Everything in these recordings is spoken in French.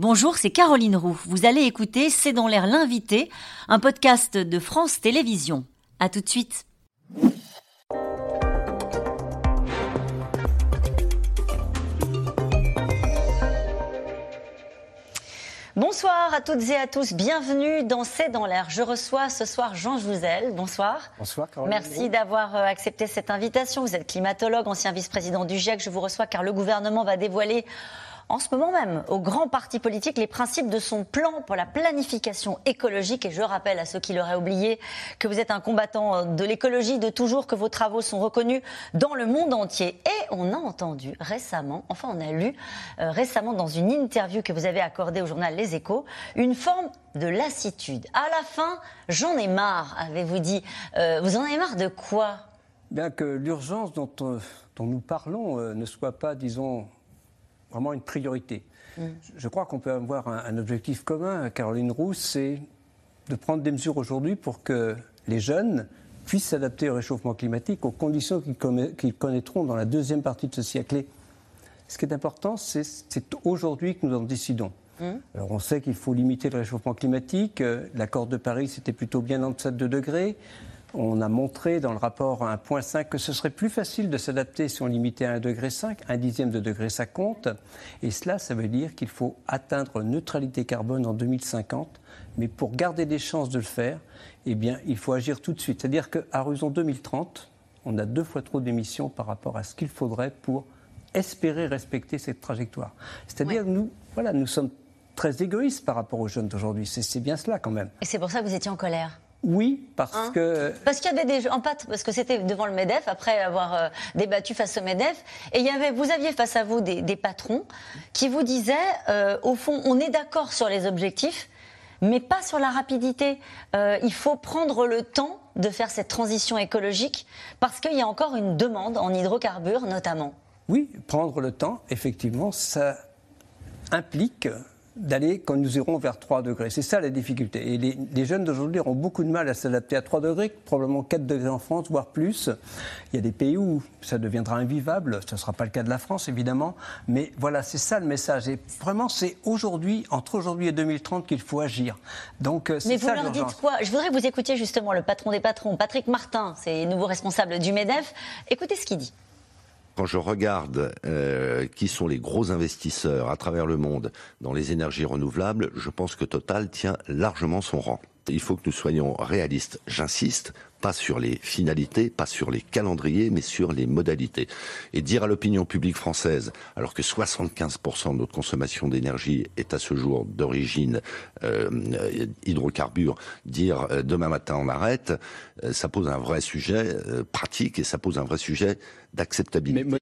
Bonjour, c'est Caroline Roux. Vous allez écouter C'est dans l'air l'invité, un podcast de France Télévisions. À tout de suite. Bonsoir à toutes et à tous, bienvenue dans C'est dans l'air. Je reçois ce soir Jean Jouzel. Bonsoir. Bonsoir Caroline. Merci d'avoir euh, accepté cette invitation. Vous êtes climatologue, ancien vice-président du GIEC. Je vous reçois car le gouvernement va dévoiler en ce moment même au grand parti politique les principes de son plan pour la planification écologique. Et je rappelle à ceux qui l'auraient oublié que vous êtes un combattant de l'écologie de toujours, que vos travaux sont reconnus dans le monde entier. Et on a entendu récemment, enfin on a lu euh, récemment dans une interview que vous avez accordée au journal Les Échos, une forme de lassitude. À la fin, j'en ai marre, avez-vous dit. Euh, vous en avez marre de quoi? Bien que l'urgence euh, dont, nous parlons ne soit pas, disons, vraiment une priorité. Mm. Je crois qu'on peut avoir un, objectif commun, Caroline Rousse, c'est de prendre des mesures aujourd'hui pour que les jeunes puissent s'adapter au réchauffement climatique aux conditions qu'ils connaîtront dans la deuxième partie de ce siècle. ce qui est important, c'est aujourd'hui que nous en décidons. Mm. Alors on sait qu'il faut limiter le réchauffement climatique. Euh, l'accord de Paris, c'était plutôt bien en deçà de 2 degrés. On a montré dans le rapport 1.5 que ce serait plus facile de s'adapter si on limitait à 1,5 degré, un dixième de degré ça compte. Et cela, ça veut dire qu'il faut atteindre neutralité carbone en 2050. Mais pour garder des chances de le faire, eh bien, il faut agir tout de suite. C'est-à-dire qu'à horizon 2030, on a deux fois trop d'émissions par rapport à ce qu'il faudrait pour espérer respecter cette trajectoire. C'est-à-dire que nous, voilà, nous sommes très égoïstes par rapport aux jeunes d'aujourd'hui. C'est bien cela quand même. Et c'est pour ça que vous étiez en colère oui, parce hein que. Parce qu'il y avait des en pâte, parce que c'était devant le Medef après avoir euh, débattu face au Medef, et il y avait, vous aviez face à vous des, patrons qui vous disaient, euh, au fond, on est d'accord sur les objectifs, mais pas sur la rapidité. Euh, il faut prendre le temps de faire cette transition écologique parce qu'il y a encore une demande en hydrocarbures, notamment. Oui, prendre le temps, effectivement, ça implique d'aller quand nous irons vers 3 degrés. C'est ça la difficulté. Et les, jeunes d'aujourd'hui auront beaucoup de mal à s'adapter à 3 degrés, probablement 4 degrés en France, voire plus. Il y a des pays où ça deviendra invivable. Ce ne sera pas le cas de la France, évidemment. Mais voilà, c'est ça le message. Et vraiment, c'est aujourd'hui, entre aujourd'hui et 2030, qu'il faut agir. Donc, euh, Mais vous leur dites quoi? Je voudrais que vous écoutiez justement le patron des patrons, Patrick Martin, c'est nouveau responsable du MEDEF. Écoutez ce qu'il dit quand je regarde euh, qui sont les gros investisseurs à travers le monde dans les énergies renouvelables, je pense que Total tient largement son rang. Il faut que nous soyons réalistes. J'insiste, pas sur les finalités, pas sur les calendriers, mais sur les modalités. Et dire à l'opinion publique française, alors que 75% de notre consommation d'énergie est à ce jour d'origine euh, hydrocarbures, dire euh, demain matin on arrête, euh, ça pose un vrai sujet euh, pratique et ça pose un vrai sujet d'acceptabilité.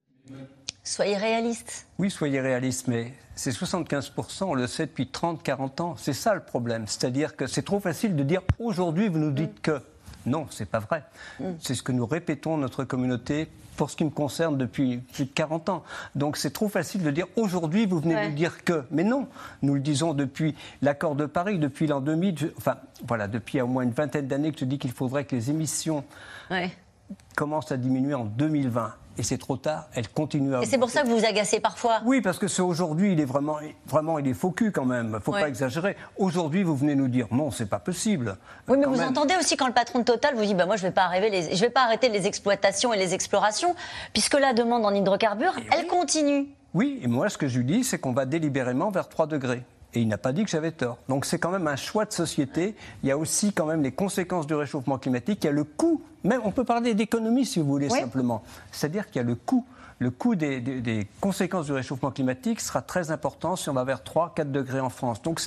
Soyez réaliste. Oui, soyez réaliste, mais c'est 75%, on le sait depuis 30-40 ans. C'est ça le problème. C'est-à-dire que c'est trop facile de dire aujourd'hui, vous nous dites que. Non, c'est pas vrai. Mm. C'est ce que nous répétons notre communauté pour ce qui me concerne depuis plus de 40 ans. Donc c'est trop facile de dire aujourd'hui vous venez nous dire que. Mais non, nous le disons depuis l'accord de Paris, depuis l'an 2000, enfin voilà, depuis au moins une vingtaine d'années que je dis qu'il faudrait que les émissions commencent à diminuer en 2020 et c'est trop tard, elle continue à. Et c'est pour ça que vous vous agacez parfois Oui, parce que c'est aujourd'hui, il est vraiment, vraiment, il est faux cul quand même. Il ne faut pas exagérer. Aujourd'hui, vous venez nous dire, non, c'est pas possible. Oui, mais vous entendez aussi quand le patron de Total vous dit, bah, moi, je ne vais, pas les... je vais pas arrêter les exploitations et les explorations, puisque la demande en hydrocarbures, elle continue. Oui, et moi, ce que je lui dis, c'est qu'on va délibérément vers 3 degrés. Et il n'a pas dit que j'avais tort. Donc c'est quand même un choix de société. Il y a aussi quand même les conséquences du réchauffement climatique. Il y a le coût, même on peut parler d'économie si vous voulez simplement. C'est-à-dire qu'il y a le coût le coût des, conséquences du réchauffement climatique sera très important si on va vers 3-4 degrés en France. Donc,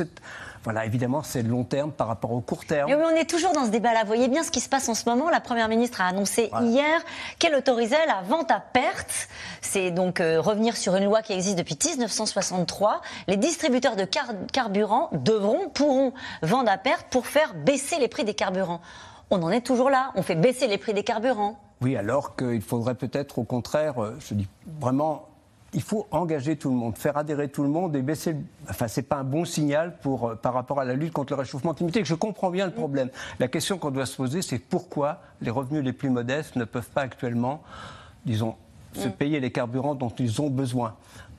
voilà, évidemment, c'est long terme par rapport au court terme. Mais on est toujours dans ce débat-là. Vous voyez bien ce qui se passe en ce moment. La Première ministre a annoncé hier qu'elle autorisait la vente à perte. C'est donc euh, revenir sur une loi qui existe depuis 1963. Les distributeurs de carburant devront, pourront vendre à perte pour faire baisser les prix des carburants. On en est toujours là. On fait baisser les prix des carburants. Oui, alors qu'il faudrait peut-être au contraire, euh, je dis vraiment, il faut engager tout le monde, faire adhérer tout le monde et baisser. Enfin, c'est pas un bon signal pour euh, par rapport à la lutte contre le réchauffement climatique. Je comprends bien le problème. La question qu'on doit se poser, c'est pourquoi les revenus les plus modestes ne peuvent pas actuellement, disons, se mm. payer les carburants dont ils ont besoin.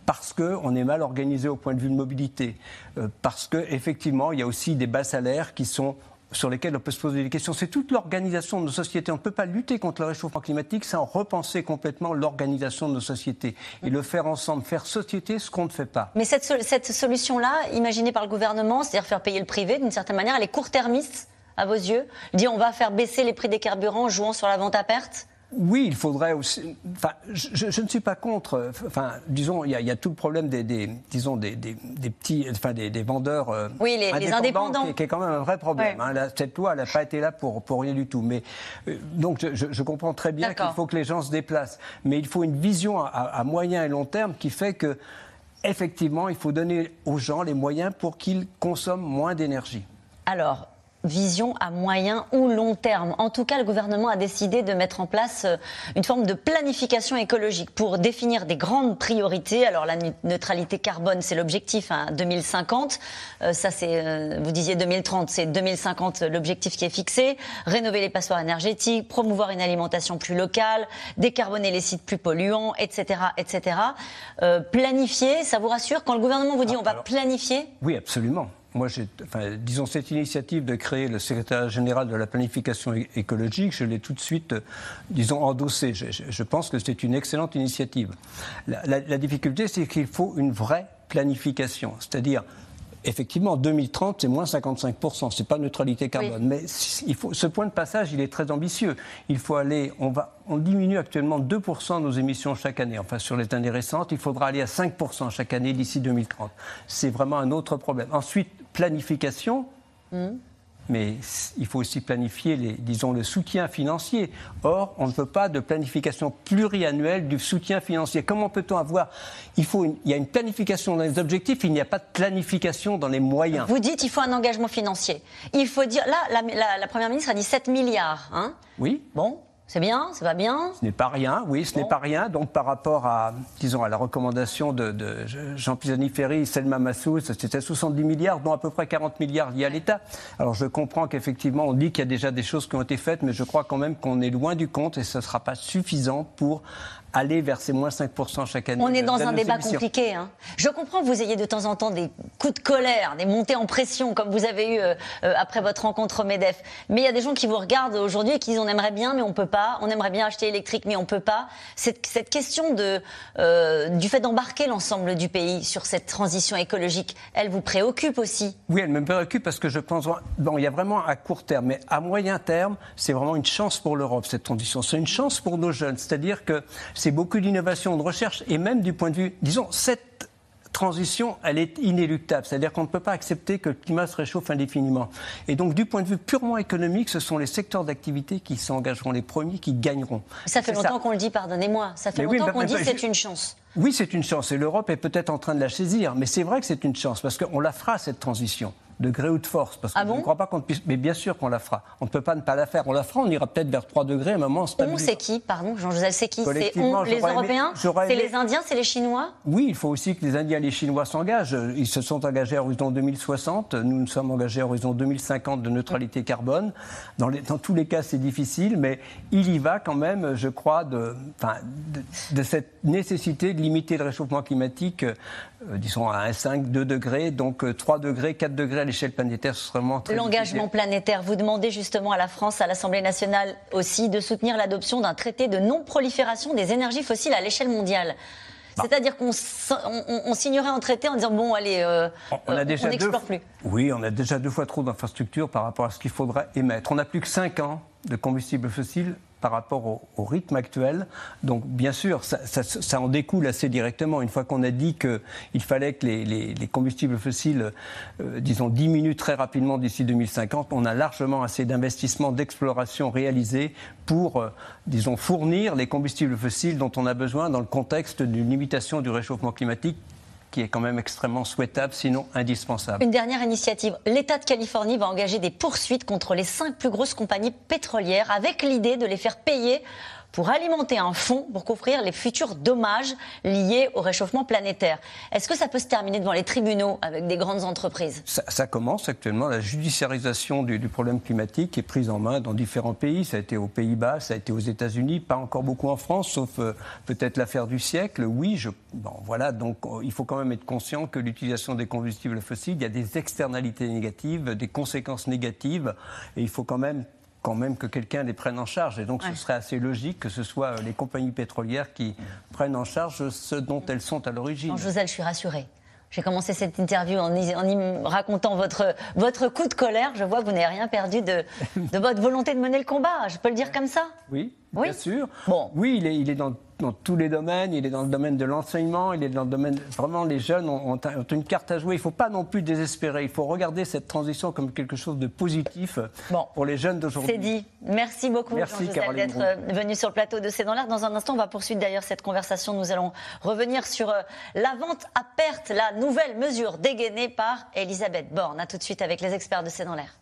parce qu'on est mal organisé au point de vue de mobilité, euh, parce qu'effectivement, il y a aussi des bas salaires qui sont sur lesquels on peut se poser des questions. C'est toute l'organisation de nos sociétés. On ne peut pas lutter contre le réchauffement climatique sans repenser complètement l'organisation de nos sociétés et le faire ensemble, faire société ce qu'on ne fait pas. Mais cette, cette solution-là, imaginée par le gouvernement, c'est-à-dire faire payer le privé, d'une certaine manière, elle est court-termiste à vos yeux Dit on va faire baisser les prix des carburants en jouant sur la vente à perte oui, il faudrait aussi. Enfin, je, ne suis pas contre. Enfin, disons, il y, a, tout le problème des, disons, des, petits, enfin, des, vendeurs. Euh, oui, les indépendants, Qui, est quand même un vrai problème. Hein. cette loi, elle n'a pas été là pour, pour rien du tout. Mais euh, donc, je, comprends très bien qu'il faut que les gens se déplacent, mais il faut une vision à, à moyen et long terme qui fait que, effectivement, il faut donner aux gens les moyens pour qu'ils consomment moins d'énergie. Alors, vision à moyen ou long terme. En tout cas, le gouvernement a décidé de mettre en place euh, une forme de planification écologique pour définir des grandes priorités. Alors la neutralité carbone, c'est l'objectif à hein, 2050. Euh, ça, c'est euh, vous disiez 2030, c'est 2050 l'objectif qui est fixé. Rénover les passoires énergétiques, promouvoir une alimentation plus locale, décarboner les sites plus polluants, etc., etc. planifier, ça vous rassure? Quand le gouvernement vous dit ah, on va planifier? Oui, absolument moi, enfin, disons, cette initiative de créer le secrétaire général de la planification écologique, je l'ai tout de suite, disons, endossée. Je, pense que c'est une excellente initiative. la difficulté, c'est qu'il faut une vraie planification, c'est-à-dire effectivement, 2030, c'est moins 55%. C'est pas neutralité carbone. Mais il faut, ce point de passage, il est très ambitieux. Il faut aller, on, va, on diminue actuellement 2% nos émissions chaque année. Enfin, sur les années récentes, il faudra aller à 5% chaque année d'ici 2030. C'est vraiment un autre problème. Ensuite, planification. Mmh mais il faut aussi planifier, les, disons, le soutien financier. Or, on ne veut pas de planification pluriannuelle du soutien financier. Comment peut-on avoir il, faut il y a une planification dans les objectifs, il n'y a pas de planification dans les moyens. Vous dites qu'il faut un engagement financier. Il faut dire, là, la, la Première ministre a dit 7 milliards. Hein oui. Bon, c'est bien, ça va bien Ce n'est pas rien, oui, ce n'est pas rien. Donc par rapport à, disons, à la recommandation de, Jean Pisani-Ferry, Selma Massoud, c'était 70 milliards, dont à peu près 40 milliards liés à l'État. Alors je comprends qu'effectivement, on dit qu'il y a déjà des choses qui ont été faites, mais je crois quand même qu'on est loin du compte et ce ne sera pas suffisant pour aller vers ces moins 5% chaque année. On est dans un débat compliqué. Hein. Je comprends que vous ayez de temps en temps des coups de colère, des montées en pression, comme vous avez eu euh, euh, après votre rencontre au MEDEF. Mais il y a des gens qui vous regardent aujourd'hui et qui disent on aimerait bien, mais on peut pas. On aimerait bien acheter électrique, mais on peut pas. Cette, cette question de, euh, du fait d'embarquer l'ensemble du pays sur cette transition écologique, elle vous préoccupe aussi? Oui, elle me préoccupe parce que je pense. Bon, il y a vraiment à court terme, mais à moyen terme, c'est vraiment une chance pour l'Europe, cette transition. C'est une chance pour nos jeunes. C'est-à-dire que c'est beaucoup d'innovation, de recherche, et même du point de vue, disons, cette transition, elle est inéluctable. C'est-à-dire qu'on ne peut pas accepter que le climat se réchauffe indéfiniment. Et donc, du point de vue purement économique, ce sont les secteurs d'activité qui s'engageront les premiers, qui gagneront. Ça fait longtemps qu'on le dit, pardonnez-moi. Ça fait longtemps qu'on dit que c'est une chance. Oui, c'est une chance. Et l'Europe est peut-être en train de la saisir. Mais c'est vrai que c'est une chance, parce qu'on la fera, cette transition de gré ou de force. Parce que ah je ne crois pas qu'on puisse. Mais bien sûr qu'on la fera. On ne peut pas ne pas la faire. On la fera, on ira peut-être vers 3 degrés à un moment. On, c'est qui Pardon, Jean-Joseph, c'est qui? C'est les Européens? C'est les Indiens C'est les Chinois? Oui, il faut aussi que les Indiens et les Chinois s'engagent. Ils se sont engagés à horizon 2060. Nous nous sommes engagés à horizon 2050 de neutralité carbone. Dans, les, dans tous les cas, c'est difficile, mais il y va quand même, je crois, de, de, de cette nécessité de limiter le réchauffement climatique euh, disons à 1,5, 2 degrés, donc 3 euh, degrés, 4 degrés à l'échelle planétaire, ce serait vraiment très L'engagement planétaire, vous demandez justement à la France, à l'Assemblée nationale aussi, de soutenir l'adoption d'un traité de non-prolifération des énergies fossiles à l'échelle mondiale. Bah. C'est-à-dire qu'on on, signerait un traité en disant bon allez, euh, on n'explore plus. Oui, on a déjà deux fois trop d'infrastructures par rapport à ce qu'il faudra émettre. On n'a plus que 5 ans de combustibles fossiles par rapport au, rythme actuel. Donc, bien sûr, ça, en découle assez directement. Une fois qu'on a dit qu'il fallait que les, combustibles fossiles, euh, diminuent très rapidement d'ici 2050, on a largement assez d'investissements, d'exploration réalisés pour, euh, disons, fournir les combustibles fossiles dont on a besoin dans le contexte d'une limitation du réchauffement climatique qui est quand même extrêmement souhaitable, sinon indispensable. Une dernière initiative. L'État de Californie va engager des poursuites contre les cinq plus grosses compagnies pétrolières avec l'idée de les faire payer pour alimenter un fonds pour couvrir les futurs dommages liés au réchauffement planétaire. Est-ce que ça peut se terminer devant les tribunaux avec des grandes entreprises? Ça, commence actuellement. La judiciarisation du, problème climatique est prise en main dans différents pays. Ça a été aux Pays-Bas, ça a été aux États-Unis, pas encore beaucoup en France, sauf euh, peut-être l'affaire du siècle. Oui, bon, voilà. Donc, euh, il faut quand même être conscient que l'utilisation des combustibles fossiles, il y a des externalités négatives, des conséquences négatives, et il faut quand même quand même que quelqu'un les prenne en charge. Et donc, ce serait assez logique que ce soit les compagnies pétrolières qui prennent en charge ce dont elles sont à l'origine. Joselle, je suis rassurée. J'ai commencé cette interview en, en, racontant votre, votre coup de colère. Je vois que vous n'avez rien perdu de, de votre volonté de mener le combat. Je peux le dire comme ça? Oui, oui? bien sûr. Bon. Oui, il est, il est dans dans tous les domaines. Il est dans le domaine de l'enseignement, il est dans le domaine. Vraiment, les jeunes ont, une carte à jouer. Il ne faut pas non plus désespérer. Il faut regarder cette transition comme quelque chose de positif pour les jeunes d'aujourd'hui. C'est dit. Merci beaucoup, Merci, d'être euh, venu sur le plateau de C'est dans l'air. Dans un instant, on va poursuivre d'ailleurs cette conversation. Nous allons revenir sur euh, la vente à perte, la nouvelle mesure dégainée par Elisabeth Borne. A tout de suite avec les experts de C'est dans l'air.